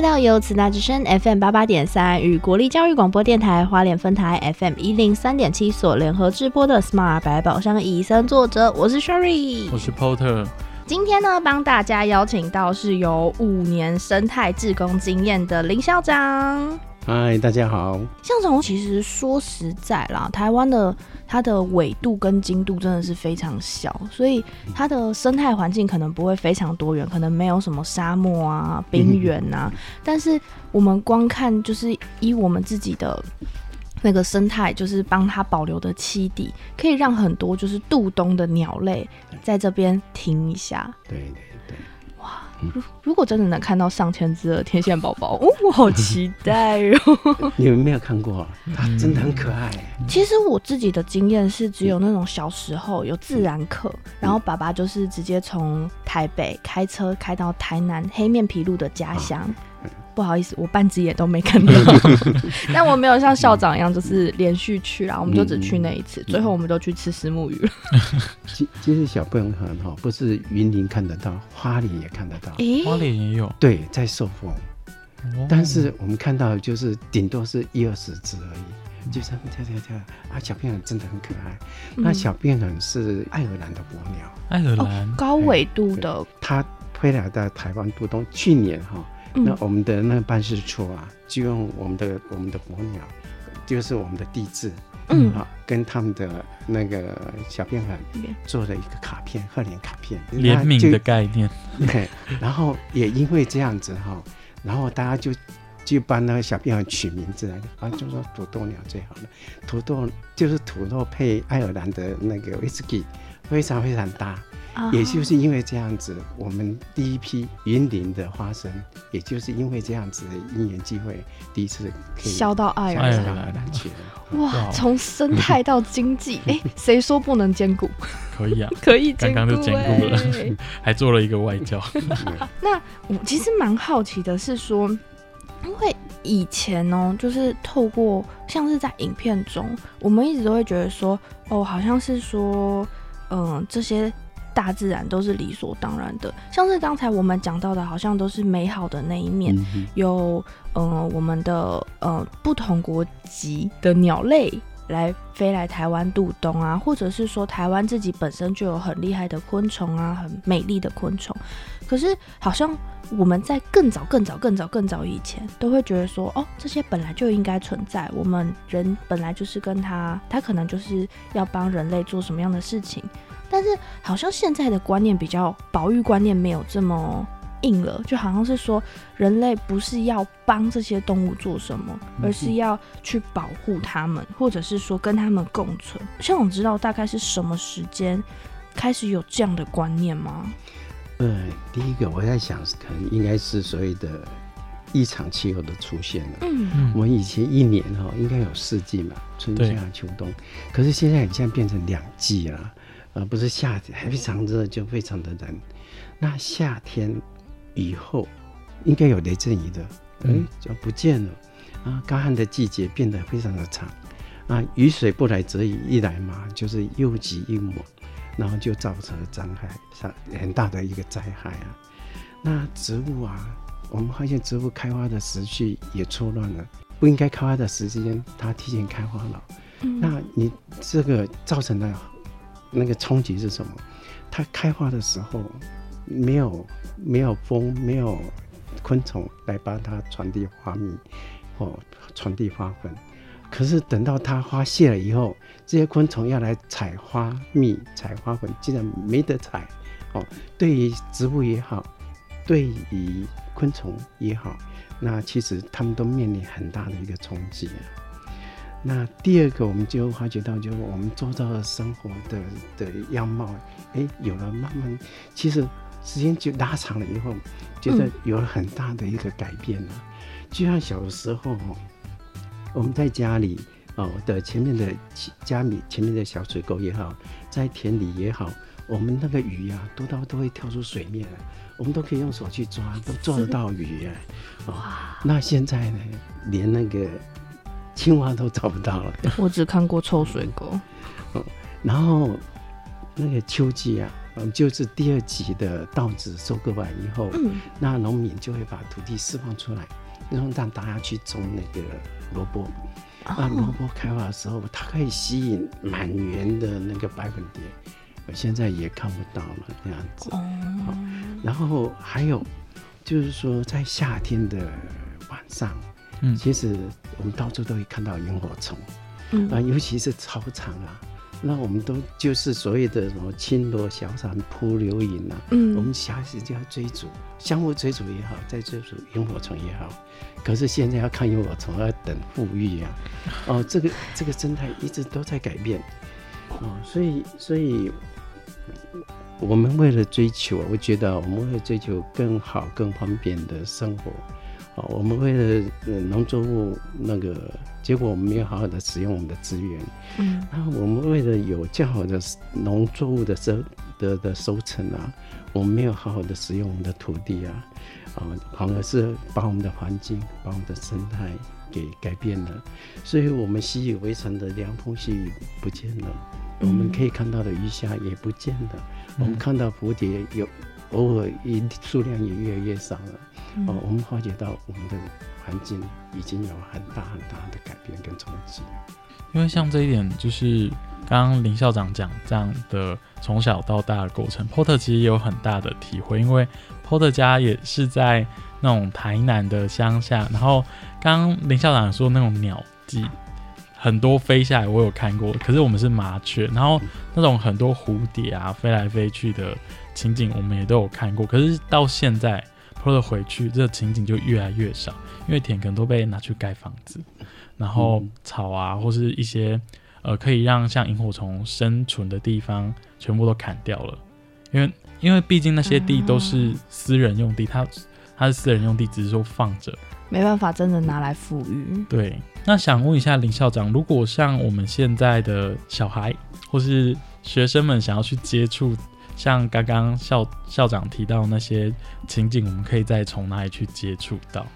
回到由慈大之声 FM 八八点三与国立教育广播电台花莲分台 FM 一零三点七所联合直播的 Smart 百宝箱以身作则，我是 Sherry，我是 Porter。今天呢，帮大家邀请到是有五年生态志工经验的林校长。嗨，大家好。校长，其实说实在啦，台湾的它的纬度跟经度真的是非常小，所以它的生态环境可能不会非常多元，可能没有什么沙漠啊、冰原啊。但是我们光看就是以我们自己的那个生态，就是帮它保留的栖地，可以让很多就是渡冬的鸟类在这边停一下。对对对。如如果真的能看到上千只的天线宝宝，哦，我好期待哦！你们没有看过，它真的很可爱。其实我自己的经验是，只有那种小时候有自然课，然后爸爸就是直接从台北开车开到台南黑面皮鹭的家乡。不好意思，我半只眼都没看到，但我没有像校长一样，就是连续去啊，我们就只去那一次，最后我们都去吃石目鱼了。其其实小笨很哈，不是云林看得到，花莲也看得到，花莲也有，对，在受风，但是我们看到就是顶多是一二十只而已，就这样跳跳跳啊，小变很真的很可爱。那小变很是爱尔兰的伯鸟，爱尔兰。高纬度的，它飞来到台湾渡冬，去年哈。那我们的那个办事处啊，就用我们的我们的火鸟，就是我们的地质，嗯，啊，跟他们的那个小编粉做了一个卡片，贺年卡片，联名的概念。对，然后也因为这样子哈，然后大家就就帮那个小编粉取名字来，啊，就说土豆鸟最好了，土豆就是土豆配爱尔兰的那个威士忌，非常非常搭。也就是因为这样子，我们第一批云林的花生，也就是因为这样子的因缘机会，第一次可以销到爱尔兰去了。哇，从生态到经济，哎，谁说不能兼顾？可以啊，可以，刚刚就兼顾了，还做了一个外交。那我其实蛮好奇的是说，因为以前呢，就是透过像是在影片中，我们一直都会觉得说，哦，好像是说，嗯，这些。大自然都是理所当然的，像是刚才我们讲到的，好像都是美好的那一面，有嗯我们的呃不同国籍的鸟类来飞来台湾渡冬啊，或者是说台湾自己本身就有很厉害的昆虫啊，很美丽的昆虫。可是好像我们在更早、更早、更早、更早以前，都会觉得说，哦，这些本来就应该存在，我们人本来就是跟他，他可能就是要帮人类做什么样的事情。但是好像现在的观念比较保育观念没有这么硬了，就好像是说人类不是要帮这些动物做什么，而是要去保护它们，或者是说跟它们共存。像我知道大概是什么时间开始有这样的观念吗？呃，第一个我在想，可能应该是所谓的异常气候的出现了。嗯，我们以前一年哈应该有四季嘛，春夏秋冬，可是现在现在变成两季了。而不是夏天非常热就非常的冷，那夏天以后应该有雷阵雨的，哎，就不见了啊！干旱的季节变得非常的长啊！雨水不来则已一来嘛，就是又急又猛，然后就造成了灾害，上很大的一个灾害啊！那植物啊，我们发现植物开花的时序也错乱了，不应该开花的时间它提前开花了，那你这个造成了。那个冲击是什么？它开花的时候没有没有风，没有昆虫来帮它传递花蜜或传递花粉。可是等到它花谢了以后，这些昆虫要来采花蜜、采花粉，竟然没得采。哦，对于植物也好，对于昆虫也好，那其实它们都面临很大的一个冲击。那第二个，我们就发觉到，就是我们做到的生活的的样貌，哎，有了慢慢，其实时间就拉长了以后，觉得有了很大的一个改变了。就像小的时候，我们在家里哦的前面的家里前面的小水沟也好，在田里也好，我们那个鱼呀多到都会跳出水面，我们都可以用手去抓，都抓得到鱼啊。哇！那现在呢，连那个。青蛙都找不到了，我只看过臭水沟。然后那个秋季啊，嗯，就是第二季的稻子收割完以后，嗯，那农民就会把土地释放出来，然后让大家去种那个萝卜。那萝卜开花的时候，它可以吸引满园的那个白粉蝶，我现在也看不到了这样子。哦。然后还有，就是说在夏天的晚上，嗯，其实我们到处都会看到萤火虫，嗯。啊，尤其是操场啊，那我们都就是所谓的什么轻罗小伞扑流萤啊，嗯，我们小孩子就要追逐，相互追逐也好，在追逐萤火虫也好。可是现在要看萤火虫，要等富裕呀，哦，这个这个生态一直都在改变，哦，所以所以，我们为了追求，我觉得我们为了追求更好更方便的生活，哦，我们为了农作物那个，结果我们没有好好的使用我们的资源，嗯，然后我们为了有较好的农作物的收的的收成啊，我们没有好好的使用我们的土地啊。啊，反而是把我们的环境、把我们的生态给改变了，所以我们习以为常的凉风细雨不见了，我们可以看到的鱼虾也不见了，我们看到蝴蝶有偶尔一数量也越来越少了。哦，我们发觉到我们的环境已经有很大很大的改变跟冲击。因为像这一点，就是刚刚林校长讲这样的从小到大的过程，Porter 其实也有很大的体会，因为。波特家也是在那种台南的乡下，然后刚刚林校长说那种鸟迹很多飞下来，我有看过。可是我们是麻雀，然后那种很多蝴蝶啊飞来飞去的情景，我们也都有看过。可是到现在 Pro 回去，这个情景就越来越少，因为田可能都被拿去盖房子，然后草啊或是一些呃可以让像萤火虫生存的地方全部都砍掉了，因为。因为毕竟那些地都是私人用地，它它是私人用地，只是说放着，没办法真的拿来富裕。对，那想问一下林校长，如果像我们现在的小孩或是学生们想要去接触，像刚刚校校长提到那些情景，我们可以再从哪里去接触到？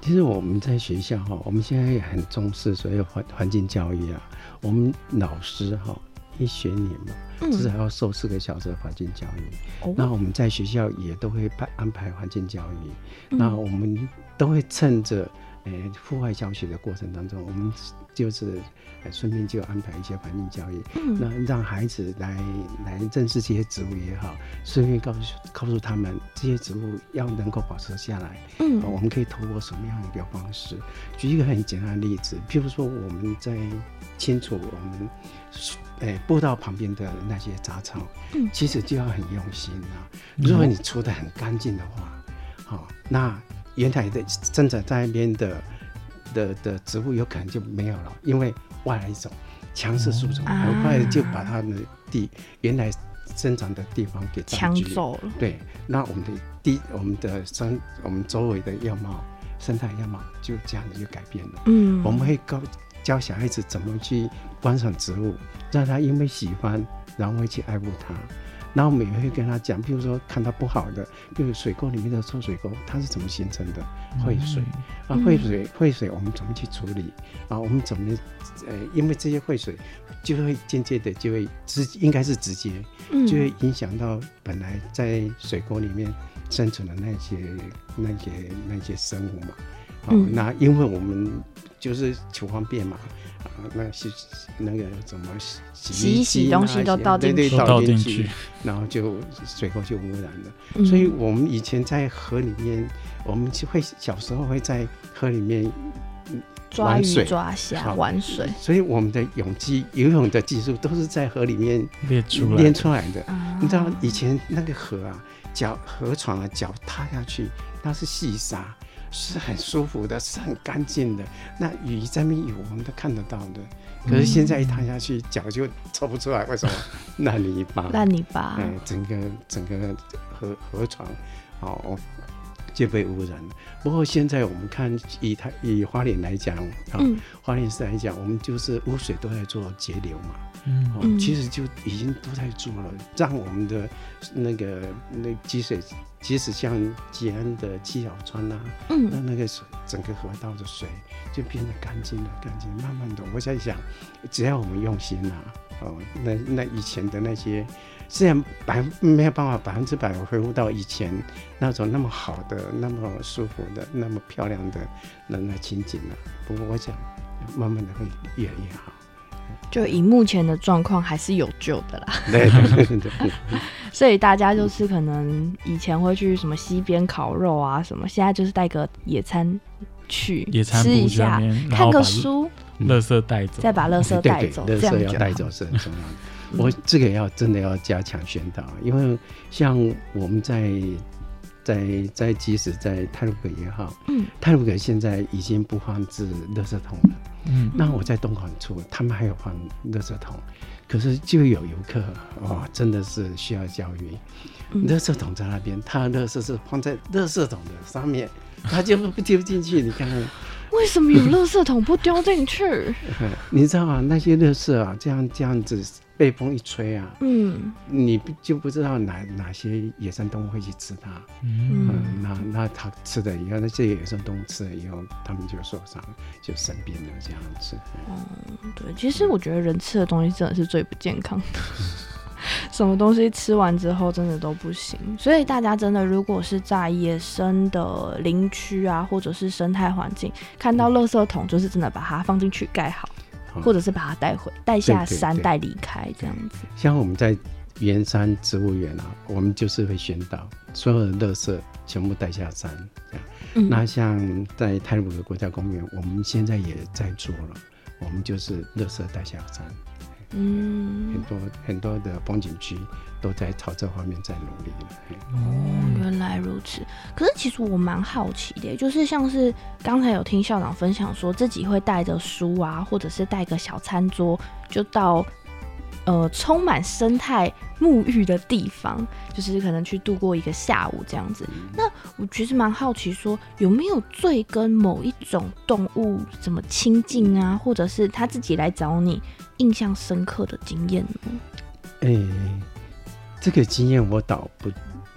其实我们在学校哈，我们现在也很重视所有环环境教育啊，我们老师哈。一学年嘛，至少要受四个小时的环境教育。那我们在学校也都会排安排环境教育。那我们都会趁着诶户外教学的过程当中，我们就是顺便就安排一些环境教育。嗯那让孩子来来认识这些植物也好，顺便告诉告诉他们这些植物要能够保持下来。嗯，我们可以透过什么样的一个方式？举一个很简单的例子，譬如说我们在清除我们。哎，步道旁边的那些杂草，嗯，其实就要很用心啊。如果你除的很干净的话，好，那原来的生长在那边的的的植物有可能就没有了，因为外来种强势树种很快就把它的地原来生长的地方给抢走了。对，那我们的地，我们的生，我们周围的样貌，生态样貌就这样子就改变了。嗯，我们会告。教小孩子怎么去观赏植物，让他因为喜欢，然后会去爱护它。然后我们也会跟他讲，比如说看到不好的，比如水沟里面的臭水沟，它是怎么形成的？废水啊，废水，废水，我们怎么去处理？啊，我们怎么，呃，因为这些废水就会间接的就会直，应该是直接，就会影响到本来在水沟里面生存的那些、那些、那些生物嘛。好，那因为我们。就是求方便嘛，啊，那洗那个怎么洗洗一洗东西都倒进去，倒进去，然后就水沟就污染了。所以我们以前在河里面，我们就会小时候会在河里面抓鱼、抓虾、玩水。所以我们的泳技、游泳的技术都是在河里面练出练出来的。你知道以前那个河啊，脚河床啊，脚踏下去那是细沙。是很舒服的，是很干净的。那雨在那有，我们都看得到的。可是现在一踏下去，脚就抽不出来，为什么？烂泥巴，烂泥巴。哎，整个整个河河床，哦，就被污染了。不过现在我们看，以它以花莲来讲，啊，花莲市来讲，我们就是污水都在做节流嘛。嗯，其实就已经都在做了，让我们的那个那积水，即使像吉安的七小川呐，嗯，那那个水整个河道的水就变得干净了，干净。慢慢的，我在想，只要我们用心呐，哦，那那以前的那些，虽然百没有办法百分之百恢复到以前那种那么好的、那么舒服的、那么漂亮的那那情景了。不过我想，慢慢的会越来越好。就以目前的状况，还是有救的啦。对对对对。所以大家就是可能以前会去什么西边烤肉啊什么，现在就是带个野餐去野餐吃一下，看个书，垃圾带走，再把垃圾带走，垃圾要带走是很重要的。我这个要真的要加强宣导，因为像我们在在在即使在泰鲁格也好，嗯，泰鲁格现在已经不放置垃圾桶了，嗯，那我在东莞住，他们还有放垃圾桶。可是就有游客哇，真的是需要教育。垃圾桶在那边，他的垃圾是放在垃圾桶的上面，他就不丢进去。你看看。为什么有垃圾桶不丢进去？你知道吗？那些垃圾啊，这样这样子被风一吹啊，嗯，你就不知道哪哪些野生动物会去吃它。嗯，那那它吃的以后，那些野生动物吃了以后，它们就受伤，就生病了这样子。嗯，对，其实我觉得人吃的东西真的是最不健康的。什么东西吃完之后真的都不行，所以大家真的如果是在野生的林区啊，或者是生态环境，看到垃圾桶，就是真的把它放进去盖好，或者是把它带回带下山带离开这样子。像我们在圆山植物园啊，我们就是会宣导所有的垃圾全部带下山。那像在泰鲁的国家公园，我们现在也在做了，我们就是垃圾带下山。嗯，很多很多的风景区都在朝这方面在努力哦，原来如此。可是其实我蛮好奇的，就是像是刚才有听校长分享说自己会带着书啊，或者是带个小餐桌，就到呃充满生态沐浴的地方，就是可能去度过一个下午这样子。那我其实蛮好奇，说有没有最跟某一种动物怎么亲近啊，或者是他自己来找你？印象深刻的经验呢？哎，这个经验我倒不，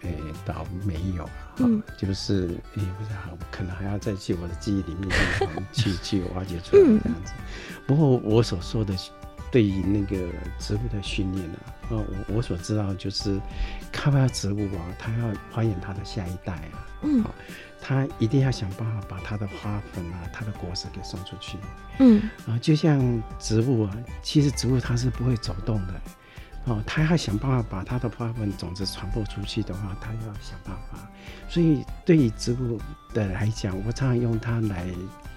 哎，倒没有。嗯，就是哎，不知道，可能还要再去我的记忆里面去 去挖掘出来这样子。不过我所说的对于那个植物的训练呢，呃，我我所知道就是开发植物啊，它要繁衍它的下一代啊。嗯。他一定要想办法把他的花粉啊，他的果实给送出去。嗯，啊，就像植物啊，其实植物它是不会走动的，哦，它要想办法把它的花粉种子传播出去的话，它要想办法。所以对于植物的来讲，我常常用它来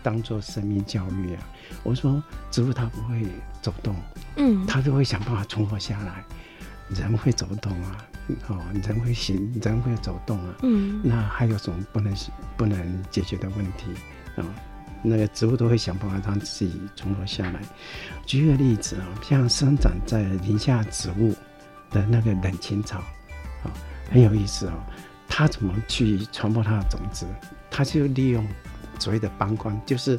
当做生命教育啊。我说植物它不会走动，嗯，它都会想办法存活下来。人会走动啊。哦，人会行，人会走动啊。嗯，那还有什么不能不能解决的问题啊？那个植物都会想办法让自己存活下来。举个例子啊，像生长在林下植物的那个冷青草，啊，很有意思哦。它怎么去传播它的种子？它就利用所谓的光光，就是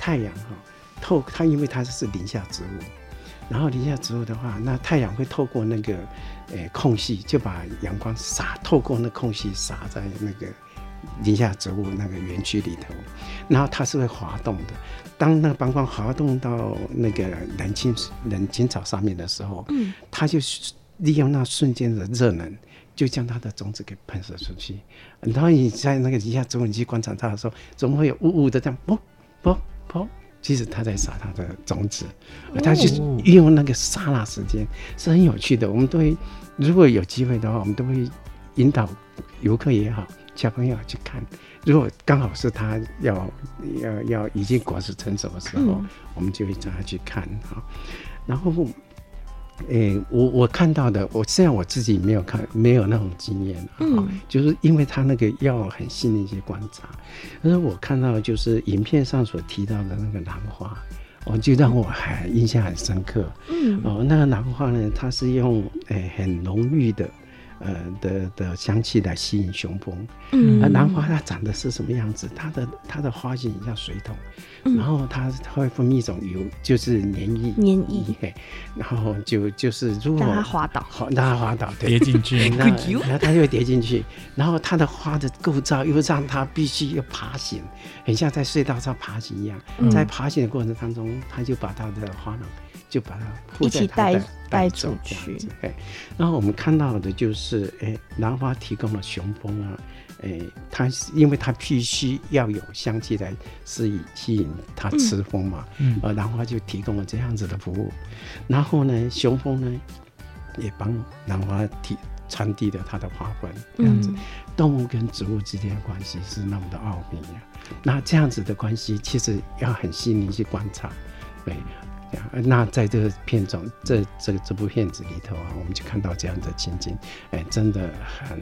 太阳哈透它，因为它是林下植物。然后林下植物的话，那太阳会透过那个，诶空隙，就把阳光洒透过那空隙洒在那个林下植物那个园区里头，然后它是会滑动的。当那个膀胱滑动到那个冷青冷青草上面的时候，嗯，它就利用那瞬间的热能，就将它的种子给喷射出去。然后你在那个林下植物你去观察它的时候，总会有呜呜的这样啵啵啵。其实他在撒他的种子，他去运用那个刹那时间是很有趣的。我们都会，如果有机会的话，我们都会引导游客也好，小朋友去看。如果刚好是他要要要已经果实成熟的时候，我们就会叫他去看哈，然后。诶，我我看到的，我虽然我自己没有看，没有那种经验啊，就是因为他那个要很细的一些观察，但是我看到就是影片上所提到的那个兰花，哦就让我还印象很深刻。嗯，哦，那个兰花呢，它是用诶很浓郁的。呃的的香气来吸引雄蜂，嗯，而兰花它长得是什么样子？它的它的花型像水桶，然后它会分泌一种油，就是粘液，粘液，然后就就是如果让它滑倒，好让它滑倒，跌进去，那那它就会跌进去。然后它的花的构造又让它必须要爬行，很像在隧道上爬行一样，在爬行的过程当中，它就把它的花囊就把它一起带带走这样子。哎，然后我们看到的就是，哎，兰花提供了雄蜂啊，哎，它因为它必须要有香气来吸引吸引它吃蜂嘛，嗯，而兰花就提供了这样子的服务。然后呢，雄蜂呢也帮兰花提传递了它的花粉，这样子。动物跟植物之间的关系是那么的奥秘呀。那这样子的关系，其实要很细腻去观察，对。那在这个片中，这这个这部片子里头啊，我们就看到这样的情景，哎，真的很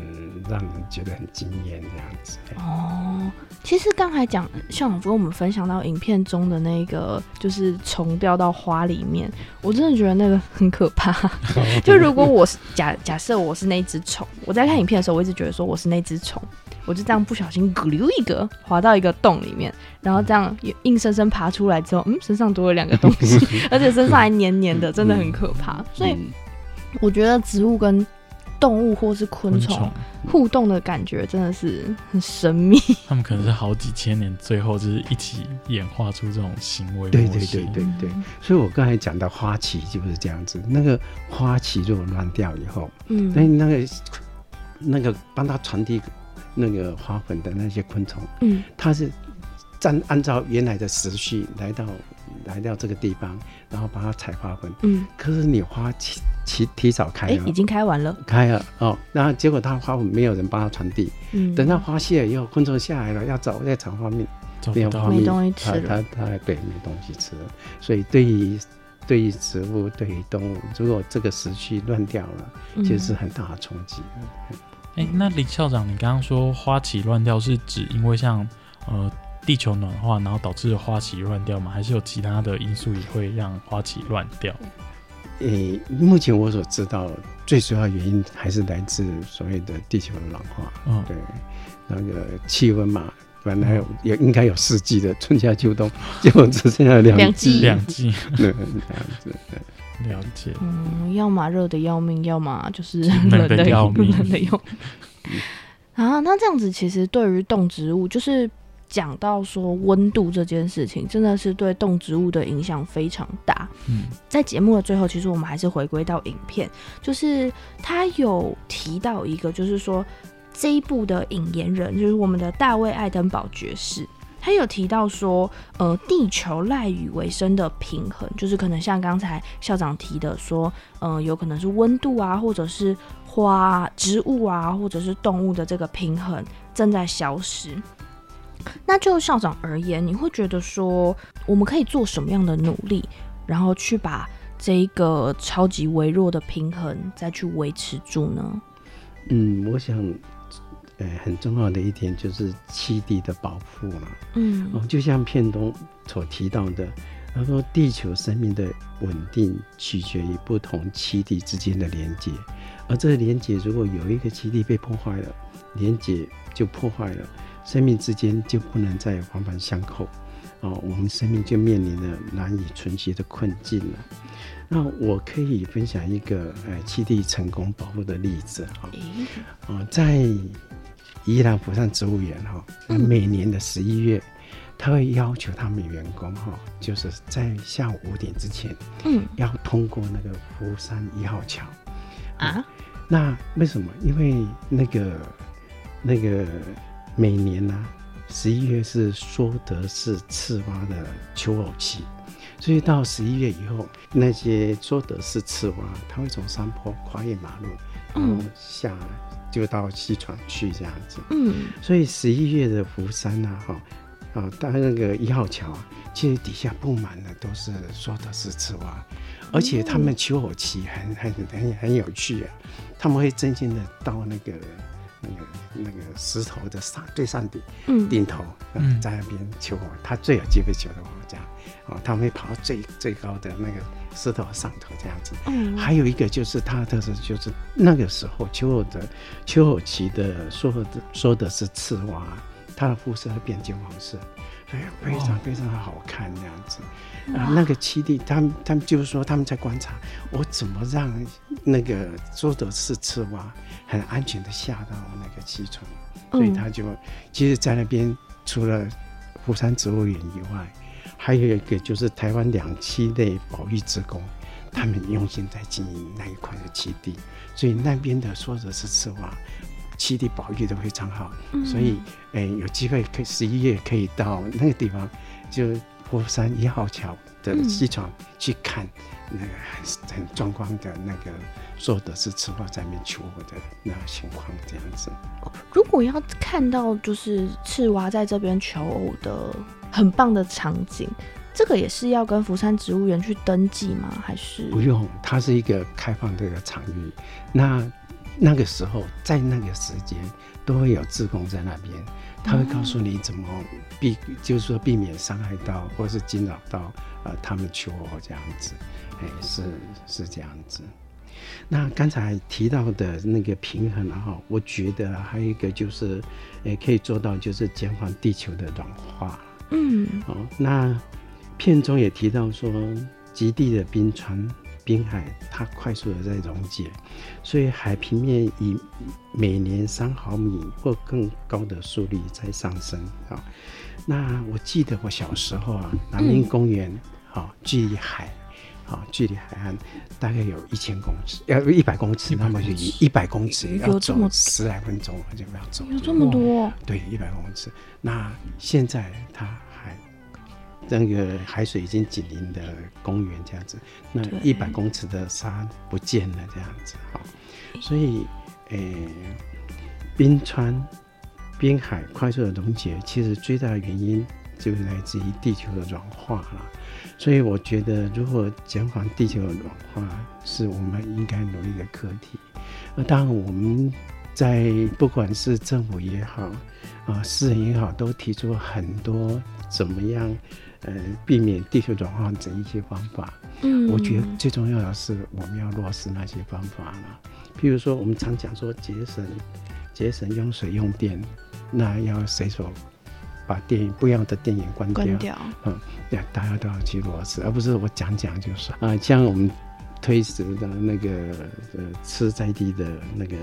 让人觉得很惊艳这样子。哦，其实刚才讲校长跟我们分享到影片中的那个，就是虫掉到花里面，我真的觉得那个很可怕。就如果我是假假设我是那只虫，我在看影片的时候，我一直觉得说我是那只虫。我就这样不小心咕溜一个滑到一个洞里面，然后这样硬生生爬出来之后，嗯，身上多了两个东西，而且身上还黏黏的，真的很可怕。所以我觉得植物跟动物或是昆虫互动的感觉真的是很神秘。他们可能是好几千年，最后就是一起演化出这种行为。对对对对对。所以我刚才讲到花旗就是这样子，那个花旗如果乱掉以后，嗯，那那个那个帮它传递。那个花粉的那些昆虫，嗯，它是按按照原来的时序来到来到这个地方，然后把它采花粉，嗯，可是你花提提提早开，哎，已经开完了，开了哦，然后结果它花粉没有人帮它传递，嗯，等到花谢了以后，昆虫下来了要找在采花蜜，没有花蜜，没东西吃。它它对没东西吃。了，所以对于对于植物对于动物，如果这个时序乱掉了，其实是很大的冲击。哎，那林校长，你刚刚说花期乱掉是指因为像呃地球暖化，然后导致花期乱掉吗？还是有其他的因素也会让花期乱掉？诶，目前我所知道最主要原因还是来自所谓的地球的暖化。嗯，对，那个气温嘛，本来有也应该有四季的春夏秋冬，结果只剩下两季，两季，对，这样子。了解，嗯，要么热的要命，要么就是 冷的要命，冷的要命。啊，那这样子其实对于动植物，就是讲到说温度这件事情，真的是对动植物的影响非常大。嗯，在节目的最后，其实我们还是回归到影片，就是他有提到一个，就是说这一部的引言人，就是我们的大卫爱登堡爵士。他有提到说，呃，地球赖以为生的平衡，就是可能像刚才校长提的说，呃，有可能是温度啊，或者是花、植物啊，或者是动物的这个平衡正在消失。那就校长而言，你会觉得说，我们可以做什么样的努力，然后去把这一个超级微弱的平衡再去维持住呢？嗯，我想。呃，很重要的一点就是栖地的保护了。嗯，哦，就像片中所提到的，他说地球生命的稳定取决于不同栖地之间的连接，而这个连接如果有一个栖地被破坏了，连接就破坏了，生命之间就不能再环环相扣，哦，我们生命就面临了难以存续的困境了。那我可以分享一个呃七地成功保护的例子哈，哦，在。宜兰釜山植物园哈，每年的十一月，他会要求他们员工哈，就是在下午五点之前，嗯，要通过那个福山一号桥啊。那为什么？因为那个那个每年呢，十一月是梭德氏赤蛙的求偶期，所以到十一月以后，那些梭德氏赤蛙，它会从山坡跨越马路，然后下。就到西川去这样子，嗯，所以十一月的福山呐，哈，啊，到那个一号桥啊，其实底下布满了都是说的是赤蛙，而且他们求偶期很很很很有趣啊，他们会真心的到那个那个那个石头的上最上顶，嗯，顶头，嗯，在那边求偶，他最有机会求的我这样，哦，他们会跑到最最高的那个。石头上头这样子，嗯，还有一个就是它的特色就是那个时候秋后的秋后期的说的说的是赤蛙，它的肤色会变金黄色，所以非常非常的好看这样子。啊，那个七弟他们他们就是说他们在观察我怎么让那个说的是赤蛙很安全的下到那个七村，所以他就其实，在那边除了福山植物园以外。还有一个就是台湾两栖类保育职工，他们用心在经营那一块的基地，所以那边的说的是实话，基地保育的非常好。所以，哎，有机会可以十一月可以到那个地方，就佛山一号桥的机场去看那个很很壮观的那个说的是赤蛙在那边求偶的那情况这样子。如果要看到就是赤蛙在这边求偶的很棒的场景。这个也是要跟福山植物园去登记吗？还是不用？它是一个开放的一个场域。那那个时候，在那个时间，都会有志工在那边，他会告诉你怎么避，就是说避免伤害到或是惊扰到呃他们求偶这样子。哎，是是这样子。那刚才提到的那个平衡哈，我觉得还有一个就是，诶，可以做到就是减缓地球的暖化。嗯，哦，那。片中也提到说，极地的冰川、冰海它快速的在溶解，所以海平面以每年三毫米或更高的速率在上升啊。那我记得我小时候啊，南滨公园啊，距离海啊，距离海岸大概有一千公尺，要一百公尺，那么就一一百公尺要走十来分钟就不要走，有这么多？对，一百公尺。那现在它还。那个海水已经紧邻的公园这样子，那一百公尺的沙不见了这样子，好，所以，诶，冰川、冰海快速的溶解，其实最大的原因就是来自于地球的软化了。所以我觉得，如果减缓地球的软化，是我们应该努力的课题。那当然，我们在不管是政府也好，啊，私人也好，都提出很多怎么样。呃，避免地球暖化的一些方法，嗯，我觉得最重要的是我们要落实那些方法了。譬如说，我们常讲说节省、节省用水用电，那要随手把电影不一样的电影关掉。关掉。嗯，对，大家都要去落实，而不是我讲讲就是啊，像我们。推迟的那个呃吃在地的那个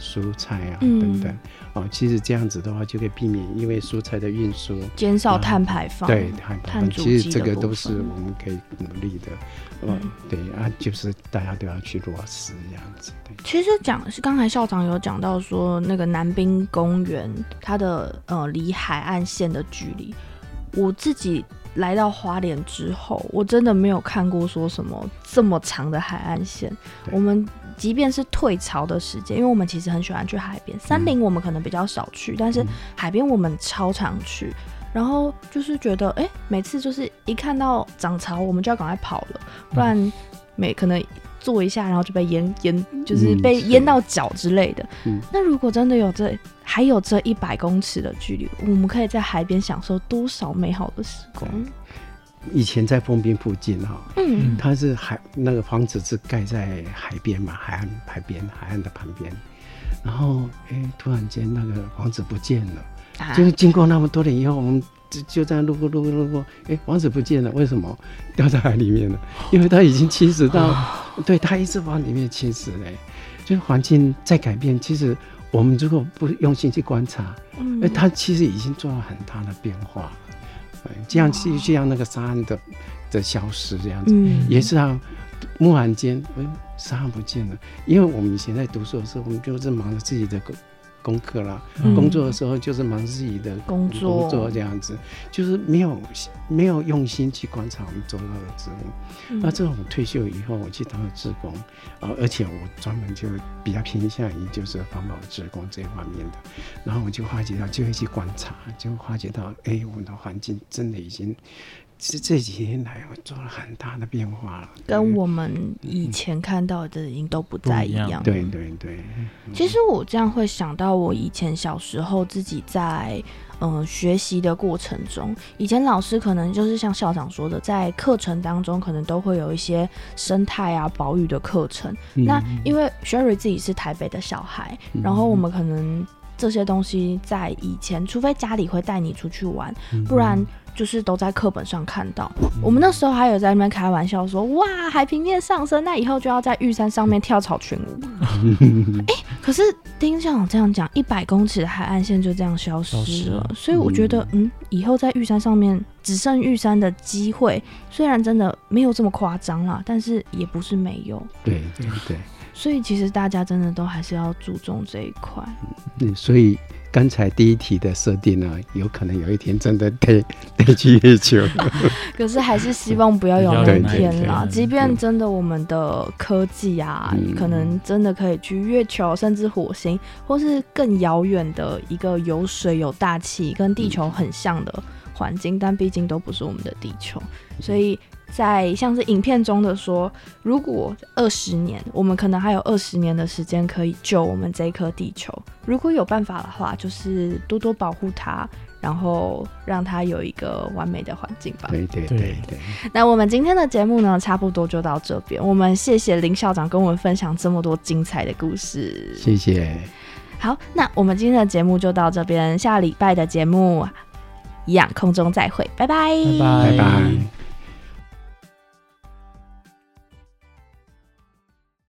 蔬菜啊等等哦，其实这样子的话就可以避免因为蔬菜的运输减少碳排放。对碳排放，其实这个都是我们可以努力的。嗯，对啊，就是大家都要去落实这样子。对，其实讲是刚才校长有讲到说那个南滨公园它的呃离海岸线的距离，我自己。来到花莲之后，我真的没有看过说什么这么长的海岸线。我们即便是退潮的时间，因为我们其实很喜欢去海边，山林我们可能比较少去，但是海边我们超常去。然后就是觉得，哎，每次就是一看到涨潮，我们就要赶快跑了，不然每可能坐一下，然后就被淹淹，就是被淹到脚之类的。那如果真的有这。还有这一百公尺的距离，我们可以在海边享受多少美好的时光？以前在丰滨附近哈，嗯，它是海那个房子是盖在海边嘛，海岸海边海岸的旁边，然后哎，突然间那个房子不见了，就是经过那么多年以后，我们就就这样路过路过路过，哎，王子不见了，为什么 掉在海里面了？因为他已经侵蚀到，对，他一直往里面侵蚀嘞，就是环境在改变，其实。我们如果不用心去观察，哎，它其实已经做了很大的变化了。这样去就像那个沙岸的的消失这样子，也是啊，蓦然间，哎，沙岸不见了。因为我们以前在读书的时候，我们就是忙着自己的功课啦，工作的时候就是忙自己的工作，工作这样子，就是没有没有用心去观察我们周遭的植物。那这种退休以后，我去当了志工，啊，而且我专门就比较偏向于就是环保职工这方面的，然后我就发觉到，就会去观察，就发觉到，哎，我们的环境真的已经。是这几天来，我做了很大的变化了，跟我们以前看到的已经都不再一样。对对对。其实我这样会想到，我以前小时候自己在嗯学习的过程中，以前老师可能就是像校长说的，在课程当中可能都会有一些生态啊、保育的课程。那因为 Sherry 自己是台北的小孩，然后我们可能这些东西在以前，除非家里会带你出去玩，不然。就是都在课本上看到，我们那时候还有在那边开玩笑说，哇，海平面上升，那以后就要在玉山上面跳草裙舞。哎，可是丁校长这样讲，一百公尺的海岸线就这样消失了，所以我觉得，嗯，以后在玉山上面只剩玉山的机会，虽然真的没有这么夸张啦，但是也不是没有。对对对。所以其实大家真的都还是要注重这一块。嗯，所以刚才第一题的设定呢，有可能有一天真的得得去月球。可是还是希望不要有那天啦。即便真的我们的科技啊，可能真的可以去月球，甚至火星，或是更遥远的一个有水、有大气、跟地球很像的环境，但毕竟都不是我们的地球，所以。在像是影片中的说，如果二十年，我们可能还有二十年的时间可以救我们这颗地球。如果有办法的话，就是多多保护它，然后让它有一个完美的环境吧。对对对对。那我们今天的节目呢，差不多就到这边。我们谢谢林校长跟我们分享这么多精彩的故事。谢谢。好，那我们今天的节目就到这边，下礼拜的节目一样空中再会，拜拜，拜拜。